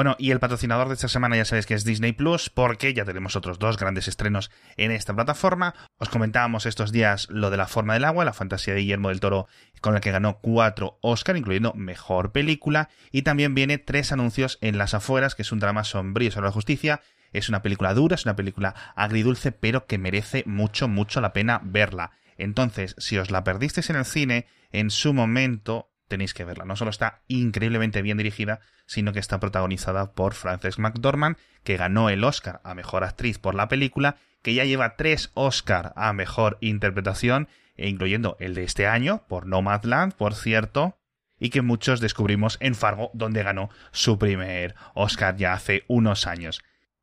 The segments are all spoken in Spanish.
Bueno, y el patrocinador de esta semana ya sabéis que es Disney Plus, porque ya tenemos otros dos grandes estrenos en esta plataforma. Os comentábamos estos días lo de La forma del agua, la fantasía de Guillermo del Toro, con la que ganó cuatro Oscar, incluyendo Mejor Película, y también viene tres anuncios en Las Afueras, que es un drama sombrío sobre la justicia. Es una película dura, es una película agridulce, pero que merece mucho, mucho la pena verla. Entonces, si os la perdisteis en el cine, en su momento tenéis que verla. No solo está increíblemente bien dirigida, sino que está protagonizada por Frances McDormand, que ganó el Oscar a Mejor Actriz por la película, que ya lleva tres Oscar a Mejor Interpretación, e incluyendo el de este año, por Nomadland, por cierto, y que muchos descubrimos en Fargo, donde ganó su primer Oscar ya hace unos años.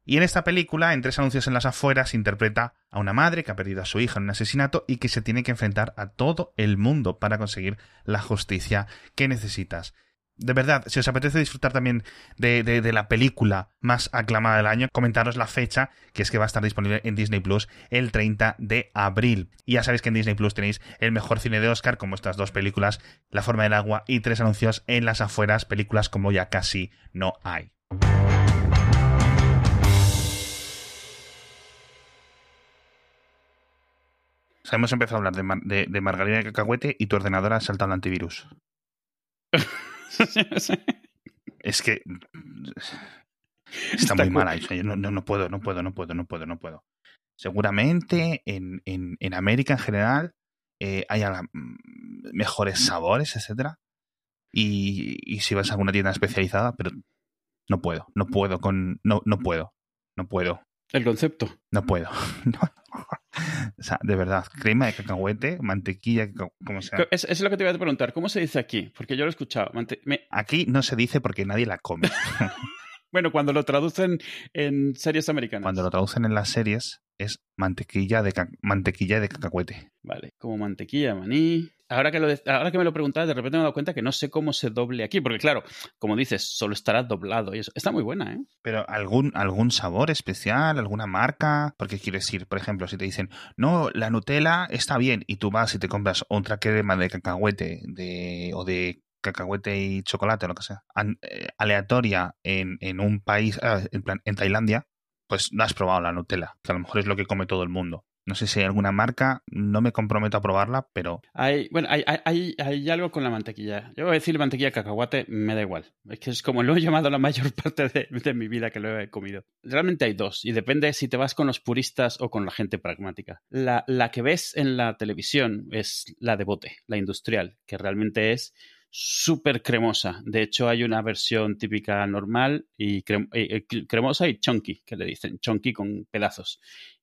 Y en esta película, en tres anuncios en las afueras, interpreta a una madre que ha perdido a su hija en un asesinato y que se tiene que enfrentar a todo el mundo para conseguir la justicia que necesitas. De verdad, si os apetece disfrutar también de, la película más aclamada del año, comentaros la fecha, que es que va a estar disponible en Disney Plus el 30 de abril. Y ya sabéis que en Disney Plus tenéis el mejor cine de Oscar, como estas dos películas, La forma del agua y tres anuncios en las afueras, películas como ya casi no hay. Hemos empezado a hablar de, margarina de cacahuete y tu ordenador ha saltado el antivirus. es que está, muy mal ahí. no, no, puedo, no puedo, no puedo, no puedo, no puedo. Seguramente en, en, América en general eh, haya mm, mejores sabores, etcétera. Y, y, si vas a alguna tienda especializada, pero no puedo, no puedo con, no, no puedo, no puedo. El concepto. No puedo. o sea, de verdad, crema de cacahuete, mantequilla, como sea. Es, es lo que te voy a preguntar. ¿Cómo se dice aquí? Porque yo lo he escuchado. Aquí no se dice porque nadie la come. bueno, cuando lo traducen en series americanas. Cuando lo traducen en las series es mantequilla de, mantequilla de cacahuete. Vale, como mantequilla, maní. Ahora que, lo ahora que me lo preguntas, de repente me he dado cuenta que no sé cómo se doble aquí, porque claro, como dices, solo estará doblado y eso. Está muy buena, ¿eh? Pero algún, algún sabor especial, alguna marca, porque quiero decir, por ejemplo, si te dicen, no, la Nutella está bien, y tú vas y te compras otra crema de cacahuete de, o de cacahuete y chocolate o lo que sea, eh, aleatoria en, en un país, ah, en, plan, en Tailandia, pues no has probado la Nutella, que a lo mejor es lo que come todo el mundo. No sé si hay alguna marca, no me comprometo a probarla, pero... Hay, bueno, hay, hay, hay algo con la mantequilla. Yo voy a decir mantequilla cacahuate, me da igual. Es que es como lo he llamado la mayor parte de, de, mi vida que lo he comido. Realmente hay dos, y depende si te vas con los puristas o con la gente pragmática. La, la que ves en la televisión es la de bote, la industrial, que realmente es súper cremosa. De hecho, hay una versión típica normal y eh, eh, cremosa y chunky, que le dicen, chunky con pedazos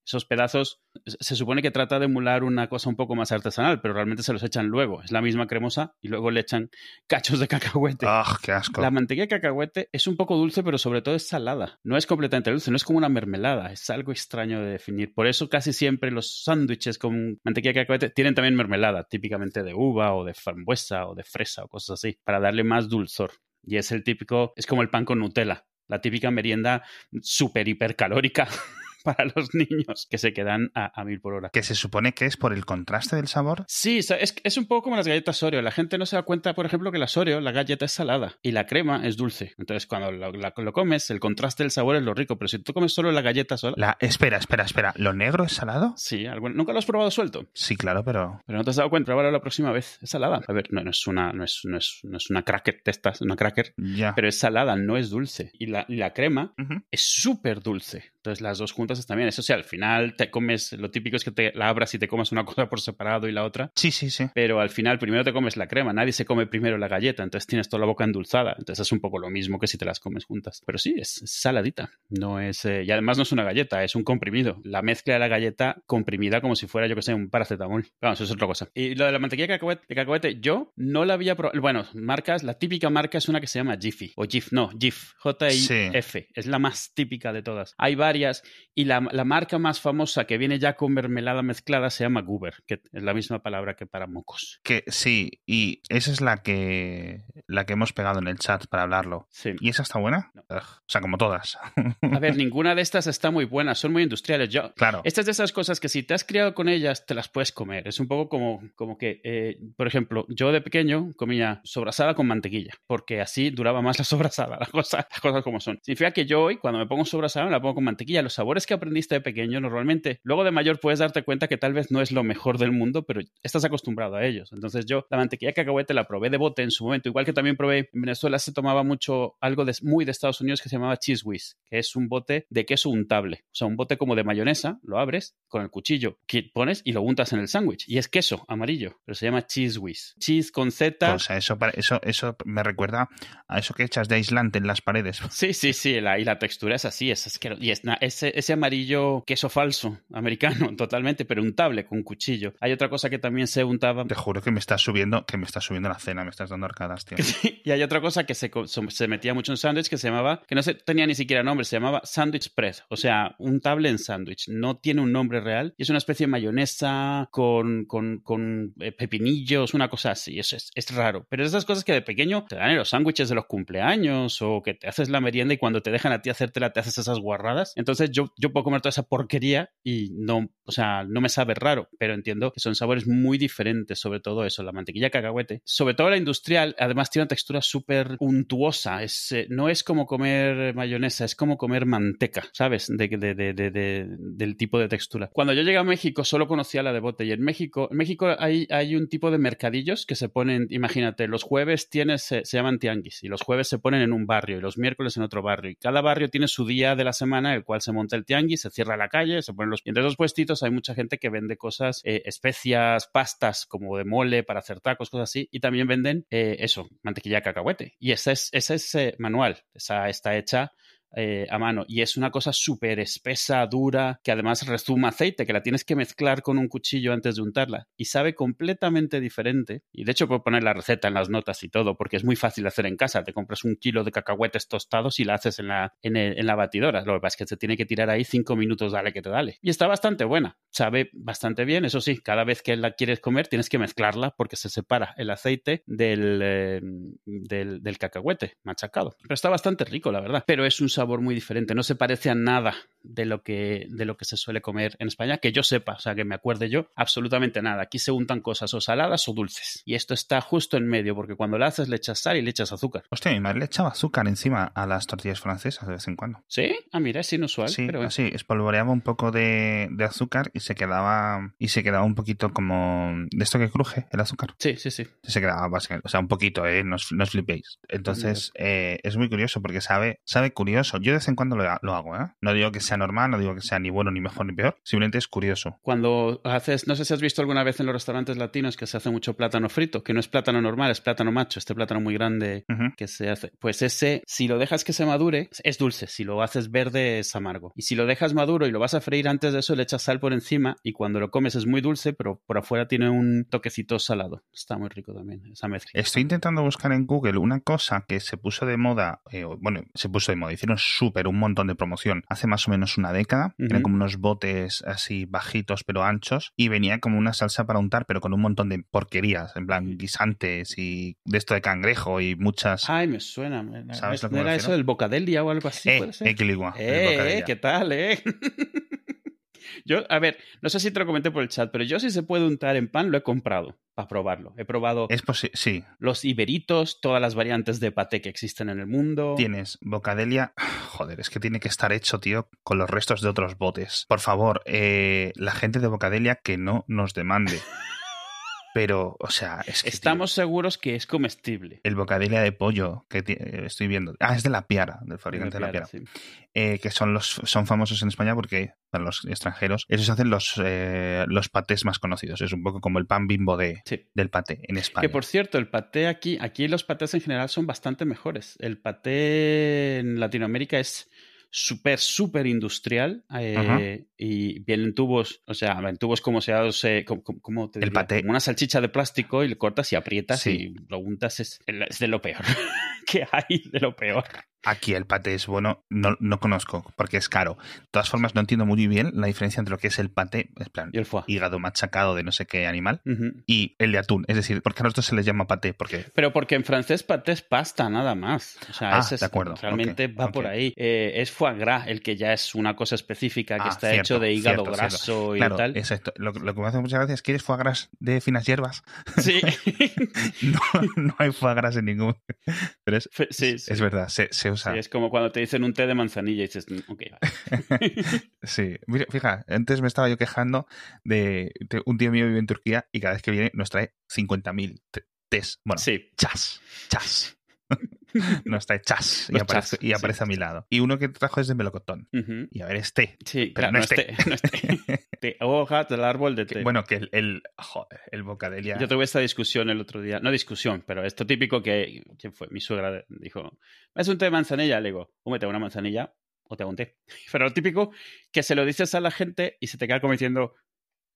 esos pedazos se supone que trata de emular una cosa un poco más artesanal, pero realmente se los echan luego. Es la misma cremosa y luego le echan cachos de cacahuete. ¡Ah, qué asco! La mantequilla de cacahuete es un poco dulce, pero sobre todo es salada. No es completamente dulce, no es como una mermelada. Es algo extraño de definir. Por eso casi siempre los sándwiches con mantequilla de cacahuete tienen también mermelada, típicamente de uva o de frambuesa o de fresa o cosas así, para darle más dulzor. Y es el típico, es como el pan con Nutella, la típica merienda súper hipercalórica para los niños que se quedan a, mil por hora. ¿Que se supone que es por el contraste del sabor? Sí, es, es un poco como las galletas Oreo. La gente no se da cuenta, por ejemplo, que la Oreo, la galleta es salada y la crema es dulce. Entonces, cuando lo, comes, el contraste del sabor es lo rico. Pero si tú comes solo la galleta sola. La, espera, espera, espera. ¿Lo negro es salado? Sí, ¿nunca lo has probado suelto? Sí, claro, pero. Pero no te has dado cuenta. Ahora la próxima vez. Es salada. A ver, no, no es una, no es, no es, no es una cracker testas, una cracker. Ya. Pero es salada, no es dulce. Y la, la crema es súper dulce. Entonces las dos juntas están bien. Eso sí, al final te comes, lo típico es que te la abras y te comas una cosa por separado y la otra. Sí, sí, sí. Pero al final primero te comes la crema, nadie se come primero la galleta, entonces tienes toda la boca endulzada. Entonces es un poco lo mismo que si te las comes juntas. Pero sí, es saladita. No es, eh, y además no es una galleta, es un comprimido. La mezcla de la galleta comprimida como si fuera, yo que sé, un paracetamol. Vamos, eso es otra cosa. Y lo de la mantequilla de cacahuete, de cacahuete yo no la había probado. Bueno, marcas, la típica marca es una que se llama Jiffy. O Jif, no, Jif. J-I-F. Es la más típica de todas. Hay varias varias y la, la, marca más famosa que viene ya con mermelada mezclada se llama Goober, que es la misma palabra que para mocos. Que sí, y esa es la que la que hemos pegado en el chat para hablarlo. Sí. ¿Y esa está buena? No. Ugh, o sea, como todas. A ver, ninguna de estas está muy buena, son muy industriales. Yo, claro. Estas es de esas cosas que si te has criado con ellas, te las puedes comer. Es un poco como, como que, eh, por ejemplo, yo de pequeño comía sobrasada con mantequilla, porque así duraba más la sobrasada, las cosas, las cosas como son. Significa que yo hoy, cuando me pongo sobrasada, me la pongo con mantequilla. Los sabores que aprendiste de pequeño, normalmente, luego de mayor puedes darte cuenta que tal vez no es lo mejor del mundo, pero estás acostumbrado a ellos. Entonces yo la mantequilla de cacahuete la probé de bote en su momento, igual que también probé, en Venezuela se tomaba mucho algo de, muy de Estados Unidos que se llamaba cheese whiz, que es un bote de queso untable, o sea, un bote como de mayonesa, lo abres con el cuchillo, que pones y lo untas en el sándwich. Y es queso amarillo, pero se llama cheese whiz. Cheese con Z. O sea, eso, eso, eso me recuerda a eso que echas de aislante en las paredes. Sí, sí, sí, la, y la textura es así, es asqueroso. Y es ese, ese amarillo queso falso, americano, totalmente, pero untable con cuchillo. Hay otra cosa que también se untaba. Te juro que me estás subiendo, que me estás subiendo la cena, me estás dando arcadas, tío. y hay otra cosa que se, se metía mucho en sándwich que se llamaba, que no se, tenía ni siquiera nombre, se llamaba sandwich spread, o sea, untable en sándwich. No tiene un nombre real y es una especie de mayonesa con, con, con eh, pepinillos, una cosa así. Eso es, es raro. Pero esas cosas que de pequeño te dan en los sándwiches de los cumpleaños o que te haces la merienda y cuando te dejan a ti hacértela te haces esas guarradas. Entonces yo, yo puedo comer toda esa porquería y no, o sea, no me sabe raro, pero entiendo que son sabores muy diferentes, sobre todo eso, la mantequilla cacahuete. Sobre todo la industrial, además tiene una textura súper untuosa. Es, eh, no es como comer mayonesa, es como comer manteca, ¿sabes? De, de, de, de, del tipo de textura. Cuando yo llegué a México solo conocía la de bote y en México, México hay, hay un tipo de mercadillos que se ponen, imagínate, los jueves tienes, se, se llaman tianguis y los jueves se ponen en un barrio y los miércoles en otro barrio y cada barrio tiene su día de la semana cual se monta el tianguis, se cierra la calle, se ponen los... Entre esos puestitos hay mucha gente que vende cosas, eh, especias, pastas como de mole para hacer tacos, cosas así y también venden eh, eso, mantequilla de cacahuete. Y ese es, ese es eh, manual, esa está hecha eh, a mano y es una cosa súper espesa, dura, que además rezuma aceite, que la tienes que mezclar con un cuchillo antes de untarla y sabe completamente diferente. Y de hecho puedo poner la receta en las notas y todo, porque es muy fácil de hacer en casa. Te compras un kilo de cacahuetes tostados y la haces en la, en, el, en la batidora. Lo que pasa es que se tiene que tirar ahí cinco minutos, dale que te dale. Y está bastante buena, sabe bastante bien. Eso sí, cada vez que la quieres comer tienes que mezclarla porque se separa el aceite del, eh, del, del cacahuete machacado. Pero está bastante rico, la verdad. Pero es un sabor sabor muy diferente, no se parece a nada de lo que de lo que se suele comer en España, que yo sepa, o sea, que me acuerde yo, absolutamente nada. Aquí se untan cosas o saladas o dulces. Y esto está justo en medio, porque cuando la haces le echas sal y le echas azúcar. Hostia, mi madre le echaba azúcar encima a las tortillas francesas de vez en cuando. ¿Sí? Ah, mira, es inusual. Sí, pero... así, espolvoreaba un poco de, de, azúcar y se quedaba y se quedaba un poquito como de esto que cruje el azúcar. Sí, sí, sí. Se quedaba básicamente, o sea, un poquito, eh, no os, no os flipéis. Entonces, eh, es muy curioso porque sabe, sabe curioso. Yo de vez en cuando lo, lo hago, ¿eh? No digo que sea normal, no digo que sea ni bueno, ni mejor, ni peor. Simplemente es curioso. Cuando haces, no sé si has visto alguna vez en los restaurantes latinos que se hace mucho plátano frito, que no es plátano normal, es plátano macho, este plátano muy grande uh -huh. que se hace. Pues ese, si lo dejas que se madure, es dulce. Si lo haces verde, es amargo. Y si lo dejas maduro y lo vas a freír antes de eso, le echas sal por encima y cuando lo comes es muy dulce, pero por afuera tiene un toquecito salado. Está muy rico también esa mezcla. Estoy intentando buscar en Google una cosa que se puso de moda, eh, bueno, se puso de moda, hicieron súper un montón de promoción hace más o menos una década. Uh -huh. Eran como unos botes así bajitos pero anchos y venía como una salsa para untar, pero con un montón de porquerías, en plan guisantes y de esto de cangrejo y muchas. Ay, me suena. ¿Sabes ¿No lo que era eso del bocadelia o algo así? Eh, ¿puede ser? Equiligua. Eh, ¿qué tal, eh? Yo, a ver, no sé si te lo comenté por el chat, pero yo si se puede untar en pan lo he comprado para probarlo. He probado es sí. los iberitos, todas las variantes de paté que existen en el mundo. Tienes bocadelia. Joder, es que tiene que estar hecho, tío, con los restos de otros botes. Por favor, eh, la gente de bocadelia que no nos demande. Pero, o sea, es que. Estamos tío, seguros que es comestible. El bocadilla de pollo que estoy viendo. Ah, es de la Piara, del fabricante de la Piara. De la Piara. Sí. Eh, que son los son famosos en España porque para los extranjeros esos hacen los eh, los patés más conocidos es un poco como el pan bimbo de, sí. del paté en España que por cierto el paté aquí aquí los patés en general son bastante mejores el paté en Latinoamérica es súper, súper industrial eh, y vienen tubos, o sea, en tubos como se eh, como, como te el paté. como una salchicha de plástico y le cortas y aprietas sí. y lo untas, es, es de lo peor que hay, de lo peor. Aquí el paté es bueno, no, no conozco, porque es caro. De todas formas, no entiendo muy bien la diferencia entre lo que es el paté, en plan, Y el foie. hígado machacado de no sé qué animal, y el de atún. Es decir, porque a nosotros se les llama paté, porque Pero porque en francés paté es pasta, nada más. O sea, Ah, ese es- de acuerdo, realmente va por ahí. Eh, es foie gras, el que ya es una cosa específica que Ah, está cierto, hecho de hígado cierto, graso y claro, tal. exacto. Lo, lo que me hace muchas gracias es que eres foie gras de finas hierbas. Sí. No, no hay foie gras en ningún. Pero es, sí. es verdad, se, se Sí, es como cuando te dicen un té de manzanilla y dices, "Mm, ok, vale". Sí, mira, fija, antes me estaba yo quejando de, de un tío mío vive en Turquía y cada vez que viene nos trae 50.000 te- tés. Bueno, Sí, chas, chas. nos trae chas y aparece, chas, y sí. aparece a mi lado. Y uno que trajo es de melocotón. Y a ver, es té. sí Pero claro, no no, es es té, no hojas del árbol de té. Bueno, que el, el, joder, el bocadelia. Yo tuve esta discusión el otro día, no discusión, pero esto típico que, ¿quién fue? Mi suegra dijo, ¿es un té de manzanilla? Le digo, ¿o me te hago una manzanilla o te hago un té? Pero lo típico que se lo dices a la gente y se te queda como diciendo,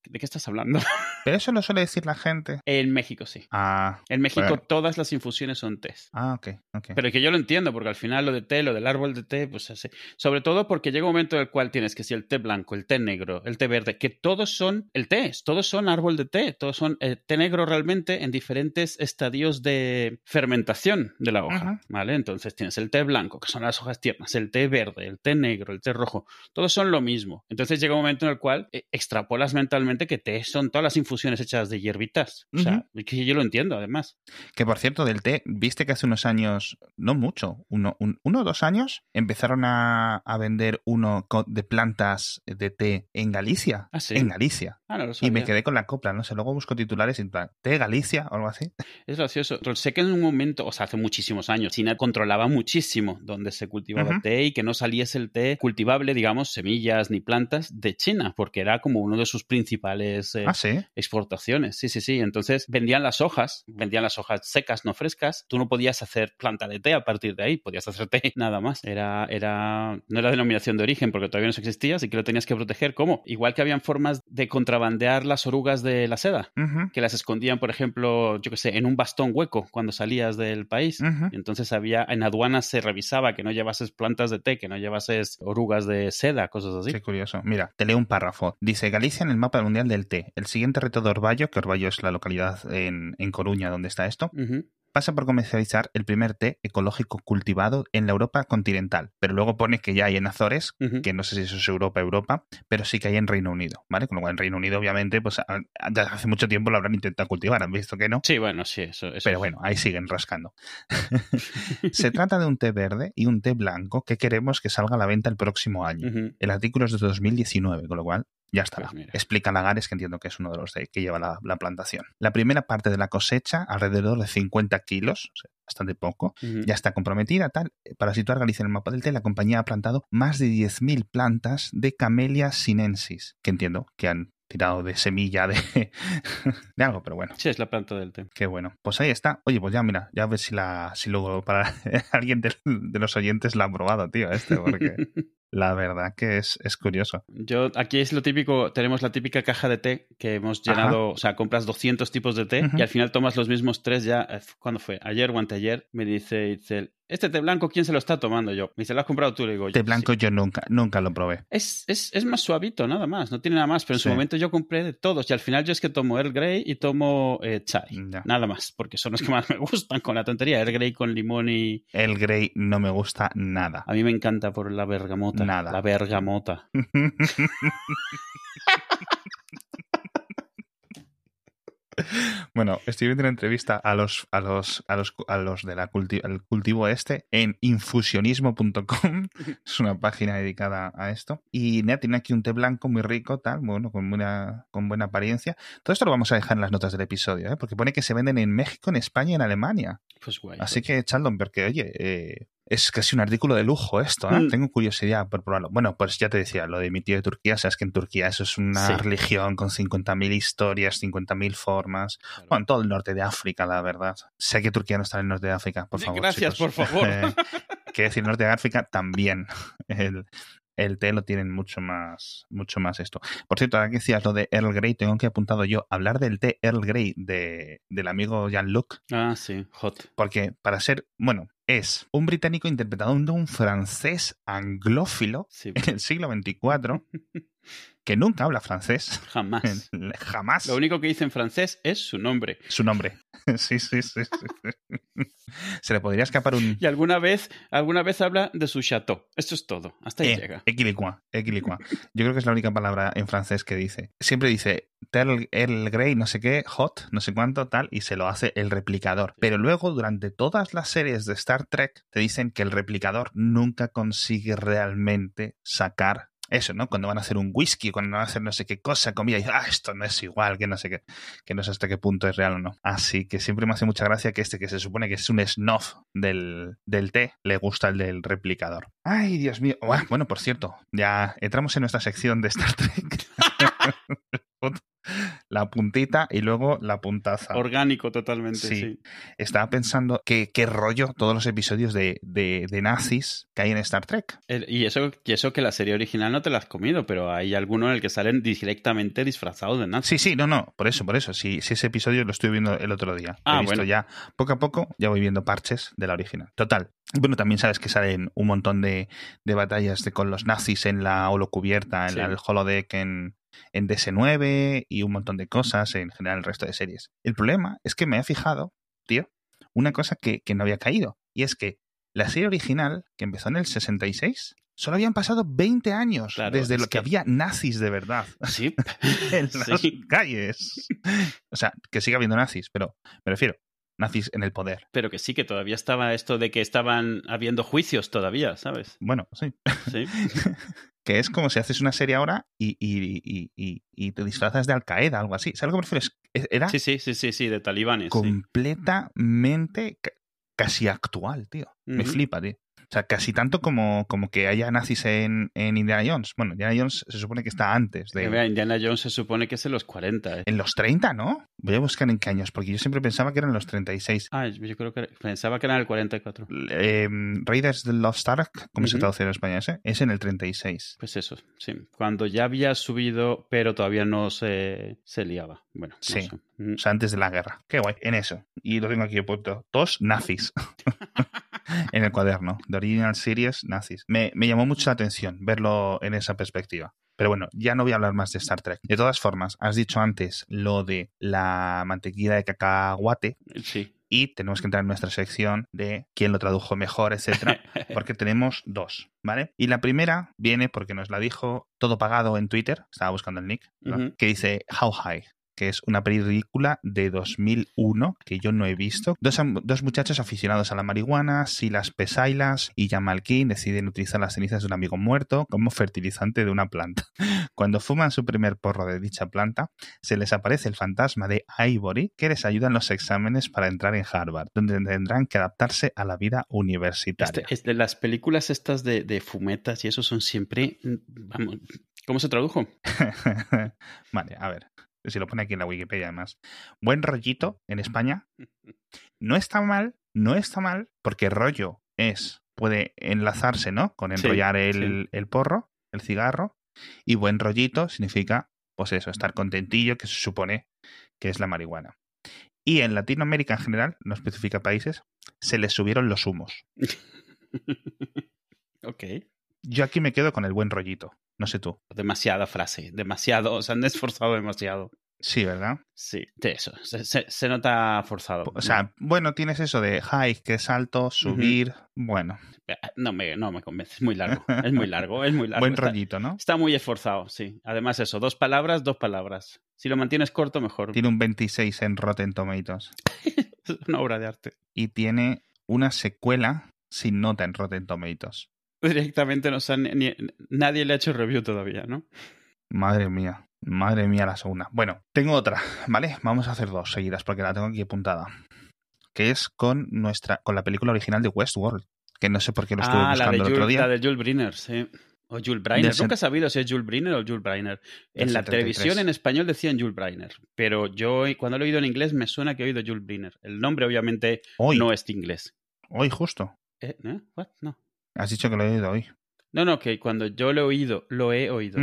¿de qué estás hablando? Pero eso lo suele decir la gente. En México sí. Ah, En México Bueno. todas las infusiones son tés. ah ok, ok. Pero que yo lo entiendo, porque al final lo de té, lo del árbol de té, pues así. Sobre todo porque llega un momento en el cual tienes que si el té blanco, el té negro, el té verde, que todos son el té, todos son árbol de té, todos son eh, té negro realmente en diferentes estadios de fermentación de la hoja. ¿vale? Entonces tienes el té blanco, que son las hojas tiernas, el té verde, el té negro, el té rojo, todos son lo mismo. Entonces llega un momento en el cual eh, extrapolas mentalmente que té son todas las infusiones hechas de hierbitas. O sea, que yo lo entiendo además. Que por cierto, del té, viste que hace unos años, no mucho, uno, un- uno o dos años, empezaron a, a vender uno de plantas de té en Galicia. Ah, sí. En Galicia. Ah, no lo Y me quedé con la copla, no sé, luego busco titulares y en plan, té Galicia o algo así. Es gracioso. Pero sé que en un momento, o sea, hace muchísimos años, China controlaba muchísimo donde se cultivaba Ujú. té y que no saliese el té cultivable, digamos, semillas ni plantas de China, porque era como uno de sus principales eh, Ah, sí. exportaciones. Sí, sí, sí. Entonces vendían las hojas, vendían las hojas secas, no frescas. Tú no podías hacer planta de té a partir de ahí, podías hacer té nada más. Era, era, no era denominación de origen porque todavía no existía, así que lo tenías que proteger. ¿Cómo? Igual que habían formas de contrabandear las orugas de la seda Ujú, que las escondían, por ejemplo, yo que sé, en un bastón hueco cuando salías del país. ujú. Y entonces había, en aduanas se revisaba que no llevases plantas de té, que no llevases orugas de seda, cosas así. Qué curioso. Mira, te leo un párrafo. Dice Galicia en el mapa mundial del té. El siguiente reto de Orballo, que Orballo es la localidad en, en Coruña donde está esto, pasa por comercializar el primer té ecológico cultivado en la Europa continental. Pero luego pone que ya hay en Azores, que no sé si eso es Europa, Europa, pero sí que hay en Reino Unido, ¿vale? Con lo cual en Reino Unido, obviamente, pues a- ya hace mucho tiempo lo habrán intentado cultivar, han visto que no. Sí, bueno, sí, eso, eso Pero bueno, ahí siguen rascando. Se trata de un té verde y un té blanco que queremos que salga a la venta el próximo año. El artículo es de 2019, con lo cual ya está. Pues. Explica Lagares, que entiendo que es uno de los de, que lleva la, la plantación. La primera parte de la cosecha, alrededor de 50 kilos, o sea, bastante poco, ya está comprometida. Tal. Para situar Galicia en el mapa del té, la compañía ha plantado más de 10.000 plantas de Camellia sinensis, que entiendo que han tirado de semilla de, de algo, pero bueno. Sí, es la planta del té. Qué bueno. Pues ahí está. Oye, pues ya mira, ya a ver si la, si luego para alguien de, de los oyentes la ha probado, tío, este, porque la verdad que es, es curioso. Yo, aquí es lo típico, tenemos la típica caja de té que hemos Ajá. llenado, o sea, compras 200 tipos de té y al final tomas los mismos tres ya, eh, ¿cuándo fue? Ayer o anteayer, me dice Itzel, este té blanco, ¿quién se lo está tomando yo? Me dice, ¿lo has comprado tú? Le digo, Té "Sí". blanco yo nunca, nunca lo probé. Es, es, es más suavito, nada más, no tiene nada más, pero en su momento yo compré de todos y al final yo es que tomo Earl Grey y tomo eh, chai, nada más, porque son los que más me gustan con la tontería, Earl Grey con limón y... El Grey no me gusta nada. A mí me encanta por la bergamota. Nada. La bergamota. Bueno, estoy viendo una entrevista a los, a los, a los, a los del cultivo este en infusionismo.com. es una página dedicada a esto. Y nada, tiene aquí un té blanco muy rico, tal, bueno, con buena, con buena apariencia. Todo esto lo vamos a dejar en las notas del episodio, ¿eh? porque pone que se venden en México, en España y en Alemania. Pues guay. Así pues. que echadlo, porque oye, eh, es casi un artículo de lujo esto, ¿eh? Mm. Tengo curiosidad por probarlo. Bueno, pues ya te decía, lo de mi tío de Turquía, sabes que en Turquía eso es una Sí. religión con 50.000 historias, 50.000 formas. Bueno, en todo el norte de África, la verdad. Sé que Turquía no está en el norte de África, por Sí, favor. gracias, chicos. por favor. Eh, Quiero decir, el norte de África también. El, el té lo tienen mucho más, mucho más esto. Por cierto, ahora que decías lo de Earl Grey, tengo que apuntado yo hablar del té Earl Grey de, del amigo Jean-Luc, Ah, sí, hot. porque para ser, bueno, es un británico interpretando un francés anglófilo Sí. en el siglo XXIV que nunca habla francés. Jamás. Jamás. Lo único que dice en francés es su nombre. Su nombre. Sí, sí, sí. sí. Se le podría escapar un... Y alguna vez, alguna vez habla de su chateau. Esto es todo. Hasta ahí Eh, llega. equilicua, equilicua. Yo creo que es la única palabra en francés que dice. Siempre dice Earl, Earl Grey, no sé qué, hot, no sé cuánto, tal, y se lo hace el replicador. Pero luego, durante todas las series de Star Trek, te dicen que el replicador nunca consigue realmente sacar eso, ¿no? Cuando van a hacer un whisky, cuando van a hacer no sé qué cosa, comida, y ah, esto no es igual, que no sé qué, que no sé hasta qué punto es real o no. Así que siempre me hace mucha gracia que este, que se supone que es un snuff del, del té, le gusta el del replicador. Ay, Dios mío. Bueno, por cierto, ya entramos en nuestra sección de Star Trek. la puntita y luego la puntaza. Orgánico totalmente, Sí. sí. Estaba pensando que qué rollo todos los episodios de, de, de nazis que hay en Star Trek. El- y, eso, y eso que la serie original no te la has comido, pero hay alguno en el que salen directamente disfrazados de nazi. Sí, sí, no, no, por eso, por eso. Sí, sí ese episodio lo estuve viendo el otro día. Ah, He visto bueno. ya, poco a poco, ya voy viendo parches de la original. Total. Bueno, también sabes que salen un montón de, de batallas de, con los nazis en la holocubierta, en Sí. la- el holodeck en, en DS9 y un montón de cosas en general el resto de series. El problema es que me he fijado, tío, una cosa que, que no había caído. Y es que la serie original, que empezó en el 66, solo habían pasado 20 años Claro, desde es lo que, que- había nazis de verdad Sí, en las Sí. calles. O sea, que siga habiendo nazis, pero me refiero, nazis en el poder. pero que sí, que todavía estaba esto de que estaban habiendo juicios todavía, ¿sabes? Bueno, sí. Sí. que es como si haces una serie ahora y, y, y, y- y te disfrazas de Al Qaeda, algo así. ¿Sabes lo que me refiero? Era Sí, sí, sí, sí, sí, de talibanes. completamente ca- casi actual, tío. Me flipa, tío. O sea, casi tanto como, como que haya nazis en, en Indiana Jones. Bueno, Indiana Jones se supone que está antes de... vea, Indiana Jones se supone que es en los 40. ¿eh? En los 30, ¿no? Voy a buscar en qué años, porque yo siempre pensaba que eran los 36. Ah, yo creo que pensaba que era en el 44. Eh, Raiders of the Lost Ark, ¿cómo se traduce en español ese? Es en el 36. Pues eso, sí. Cuando ya había subido, pero todavía no se, se liaba. Bueno, no Sí. sé. Mm. O sea, antes de la guerra. Qué guay, en eso. Y lo tengo aquí puesto. Dos nazis. en el cuaderno. The Original Series Nazis. Me, me llamó mucho la atención verlo en esa perspectiva. Pero bueno, ya no voy a hablar más de Star Trek. De todas formas, has dicho antes lo de la mantequilla de cacahuate Sí. y tenemos que entrar en nuestra sección de quién lo tradujo mejor, etcétera, porque tenemos dos, ¿vale? Y la primera viene porque nos la dijo todo pagado en Twitter, estaba buscando el nick, que dice How High que es una película de 2001 que yo no he visto. Dos, dos muchachos aficionados a la marihuana, Silas Pesailas y Jamal King, deciden utilizar las cenizas de un amigo muerto como fertilizante de una planta. Cuando fuman su primer porro de dicha planta, se les aparece el fantasma de Ivory que les ayuda en los exámenes para entrar en Harvard, donde tendrán que adaptarse a la vida universitaria. Este, es de las películas estas de, de fumetas y eso son siempre. mm, Vamos, ¿Cómo se tradujo? vale, a ver. Si lo pone aquí en la Wikipedia, además. Buen rollito en España. No está mal, no está mal, porque rollo es, puede enlazarse, ¿no? Con Sí, enrollar el, sí. el porro, el cigarro. Y buen rollito significa, pues eso, estar contentillo, que se supone que es la marihuana. Y en Latinoamérica en general, no especifica países, se les subieron los humos. ok. Yo aquí me quedo con el buen rollito. No sé tú. Demasiada frase, demasiado, se han esforzado demasiado. Sí, ¿verdad? Sí, de eso, se, se- se nota forzado. O sea, bueno, tienes eso de high, que es alto, subir. Bueno, no me, no me convence, es muy largo, es muy largo, es muy largo. buen Está- rollito, ¿no? Está muy esforzado, sí. Además, eso, dos palabras, dos palabras. Si lo mantienes corto, mejor. Tiene un 26 en Rotten Tomatoes. Es una obra de arte. Y tiene una secuela sin nota en Rotten Tomatoes. Directamente no sabe ni, nadie le ha hecho review todavía, ¿no? Madre mía, madre mía la segunda. Bueno, tengo otra, ¿vale? Vamos a hacer dos seguidas porque la tengo aquí apuntada. Que es con nuestra, con la película original de Westworld. Que no sé por qué lo estuve ah, la de, buscando el otro día. la de Jules Briner, sí. O Jules Briner. Nunca he sabido si es Jules Briner o Jules Briner. En la 73. televisión en español decían Jules Briner. Pero yo, cuando lo he oído en inglés, me suena que he oído Jules Briner. El nombre, obviamente, Hoy, no es de inglés. hoy justo. ¿Eh? ¿What? No. Has dicho que lo he oído hoy. No, no, que cuando yo lo he oído, lo he oído.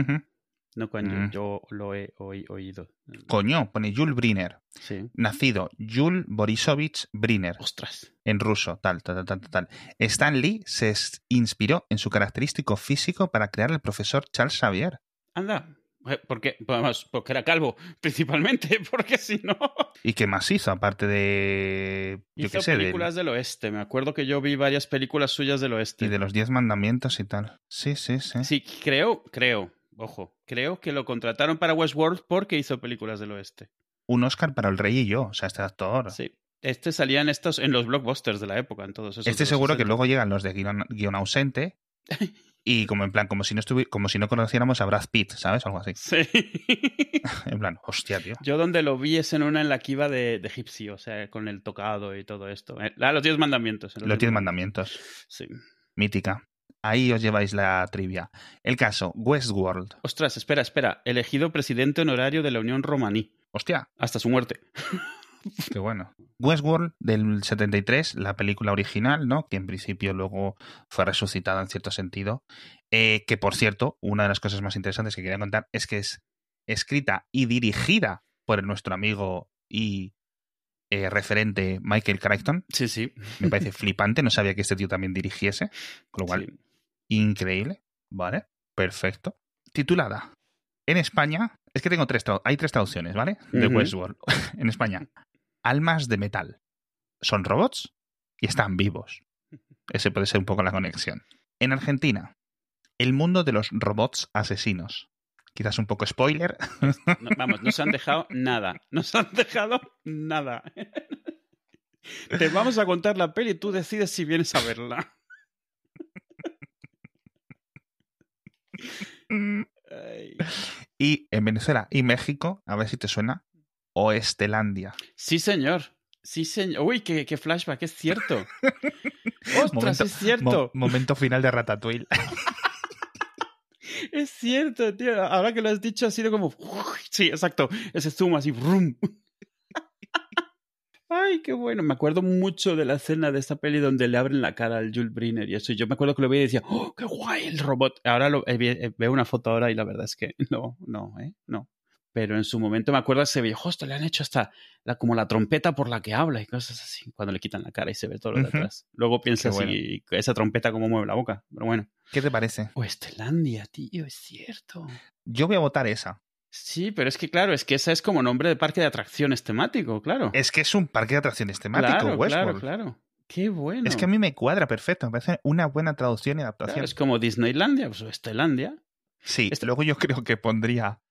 No Yin, Mm. yo lo he oí- oído. Coño, pone Jules Briner. Sí. Nacido Jules Borisovich Briner. Ostras. en ruso, tal, tal, tal, tal, tal. Stan Lee se inspiró en su característico físico para crear el profesor Charles Xavier. Anda. Eh, Porque, vamos, porque era calvo, principalmente, porque si no. ¿Y qué más hizo? Aparte de. Yo Hizo qué sé, de, películas del oeste. Me acuerdo que yo vi varias películas suyas del oeste. y de los Diez Mandamientos y tal. Sí, sí, sí. Sí, creo, creo, ojo, creo que lo contrataron para Westworld porque hizo películas del oeste. Un Oscar para el Rey y yo, o sea, este actor. Sí. Este salía en estos, en los blockbusters de la época, en todos esos. este de seguro que 60. luego llegan los de guion, guion ausente. Y como en plan, como si no como si no conociéramos a Brad Pitt, ¿sabes? Algo así. Sí. En plan, hostia, tío. Yo donde lo vi es en una en la que iba de, de egipcio, o sea, con el tocado y todo esto. Eh, Ah, los diez mandamientos. en Los Diez Mandamientos. Sí. Mítica. Ahí os lleváis la trivia. El caso, Westworld. Ostras, espera, espera. Elegido presidente honorario de la Unión Romaní. Hostia, Hasta su muerte. Qué bueno. Westworld del 73, la película original, ¿no? Que en principio luego fue resucitada en cierto sentido. Eh, que por cierto, una de las cosas más interesantes que quería contar es que es escrita y dirigida por nuestro amigo y eh, referente Michael Crichton. Sí, sí. Me parece flipante, no sabía que este tío también dirigiese. Con lo cual, Sí. increíble. Vale, perfecto. Titulada. En España, es que tengo tres, hay tres traducciones, ¿vale? De. Westworld. en España. Almas de metal. Son robots y están vivos. Ese puede ser un poco la conexión. En Argentina. El mundo de los robots asesinos. Quizás un poco spoiler. No, vamos, no se han dejado nada. No se han dejado nada. Te vamos a contar la peli y tú decides si vienes a verla. Ay. Y en Venezuela y México, a ver si te suena, Oestelandia. Sí, señor. Sí, señor. Uy, qué, qué flashback, es cierto. Ostras, Momento- es cierto. Mo- momento final de Ratatouille. Es cierto, tío. Ahora que lo has dicho ha sido como... Sí, exacto. Ese zoom así. brum. Ay, qué bueno. Me acuerdo mucho de la escena de esta peli donde le abren la cara al Jules Briner y eso. Yo me acuerdo que lo veía y decía, ¡oh, qué guay el robot! Ahora lo, eh, eh, veo una foto ahora y la verdad es que no, no, ¿eh? No. Pero en su momento me acuerdo que se veía, hostia, le han hecho hasta la, como la trompeta por la que habla y cosas así, cuando le quitan la cara y se ve todo lo de atrás. Luego piensas, bueno. y esa trompeta cómo mueve la boca. Pero bueno. ¿Qué te parece? Westelandia, tío, es cierto. Yo voy a votar esa. Sí, pero es que claro, es que esa es como nombre de parque de atracciones temático, claro. Es que es un parque de atracciones temático, claro, Westworld. claro, claro. Qué bueno. Es que a mí me cuadra perfecto, me parece una buena traducción y adaptación. Claro, es como Disneylandia, pues Westelandia. Sí, Este- luego yo creo que pondría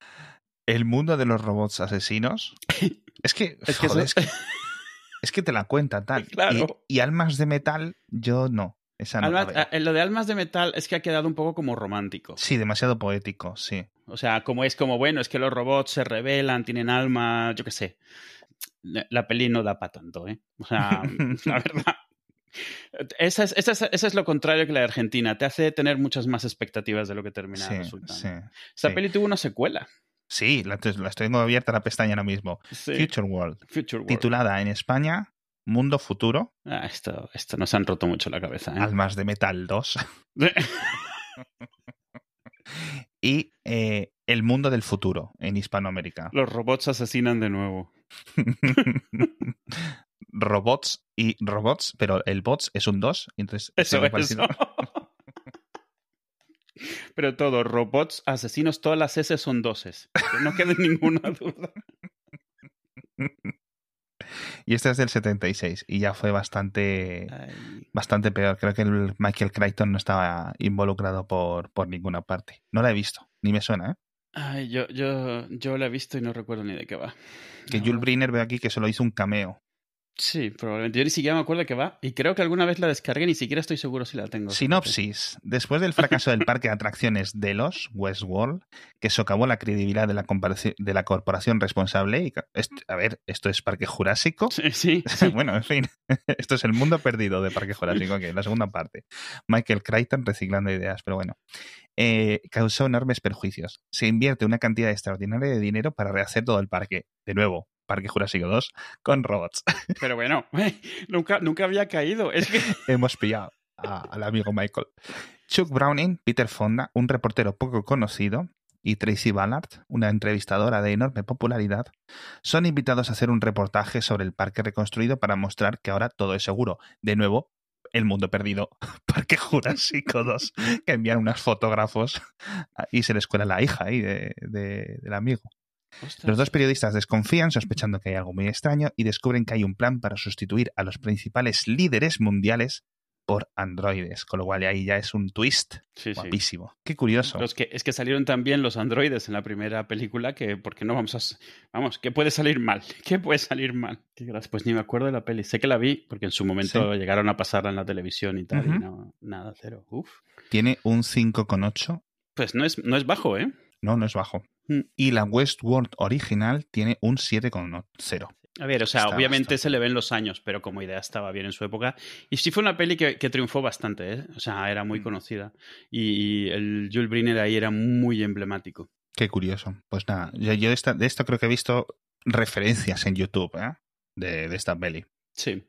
el mundo de los robots asesinos. Es que, Es que joder, eso- es, que es que te la cuenta tal. Claro. Y, y almas de metal, yo no. Esa no Almas- ah, lo de almas de metal es que ha quedado un poco como romántico. Sí, demasiado poético, sí. O sea, como es como, bueno, es que los robots se rebelan, tienen alma, yo qué sé. La peli no da para tanto, ¿eh? O sea, la verdad. Esa es, esa, es, esa es lo contrario que la de Argentina. Te hace tener muchas más expectativas de lo que termina Sí, resultando. sí. Esta sí. peli tuvo una secuela. Sí, la, la estoy tengo abierta la pestaña ahora mismo. Sí. Future World. Future World. Titulada en España Mundo Futuro, Ah, esto, esto nos han roto mucho la cabeza. ¿eh? Almas de Metal 2 y eh, El Mundo del Futuro en Hispanoamérica. Los robots asesinan de nuevo. robots y robots, pero el bots es un 2, entonces Eso es. Pero todo, robots, asesinos, todas las S son doses. Que no quede ninguna duda. Y este es del 76 y ya fue bastante Ay. bastante peor. Creo que el Michael Crichton no estaba involucrado por, por ninguna parte. No la he visto, ni me suena, ¿eh? Ay, yo, yo, yo la he visto y no recuerdo ni de qué va. Que No. Jules Briner veo aquí que solo hizo un cameo. Sí, probablemente. Yo ni siquiera me acuerdo de qué va. Y creo que alguna vez la descargué, ni siquiera estoy seguro si la tengo. Sinopsis. Después del fracaso del parque de atracciones Delos, Westworld, que socavó la credibilidad de la, de la corporación responsable, y, a ver, esto es Parque Jurásico. Sí, sí. sí. bueno, en fin, esto es el mundo perdido de Parque Jurásico, que la segunda parte. Michael Crichton reciclando ideas, pero bueno. Eh, causó enormes perjuicios. Se invierte una cantidad extraordinaria de dinero para rehacer todo el parque. De nuevo, Parque Jurásico 2 con robots. Pero bueno, nunca, nunca había caído. Es que Hemos pillado a- al amigo Michael. Chuck Browning, Peter Fonda, un reportero poco conocido, y Tracy Ballard, una entrevistadora de enorme popularidad, son invitados a hacer un reportaje sobre el parque reconstruido para mostrar que ahora todo es seguro. De nuevo, el mundo perdido, Parque Jurásico 2, que envían unos fotógrafos y se les cuela la hija ahí de, de, del amigo. Ostras. Los dos periodistas desconfían, sospechando que hay algo muy extraño, y descubren que hay un plan para sustituir a los principales líderes mundiales por androides, con lo cual ahí ya es un twist Sí, sí. guapísimo. Qué curioso. Los que, es que salieron también los androides en la primera película que, porque no vamos a... Vamos, ¿qué puede salir mal? ¿Qué puede salir mal? Qué. Pues ni me acuerdo de la peli. Sé que la vi porque en su momento llegaron a pasarla en la televisión y tal. Y no, nada, cero. Uf. Tiene un 5,8. Pues no es, no es bajo, ¿eh? No, no es bajo. Mm. Y la Westworld original tiene un 7,0. A ver, o sea, Está obviamente bastante se le ven los años, pero como idea estaba bien en su época. Y sí fue una peli que, que triunfó bastante, ¿eh? O sea, era muy Mm. conocida. Y, el Jules Briner ahí era muy emblemático. Qué curioso. Pues nada, yo, yo de, esta- de esto creo que he visto referencias en YouTube ¿eh? de, de esta peli. Sí.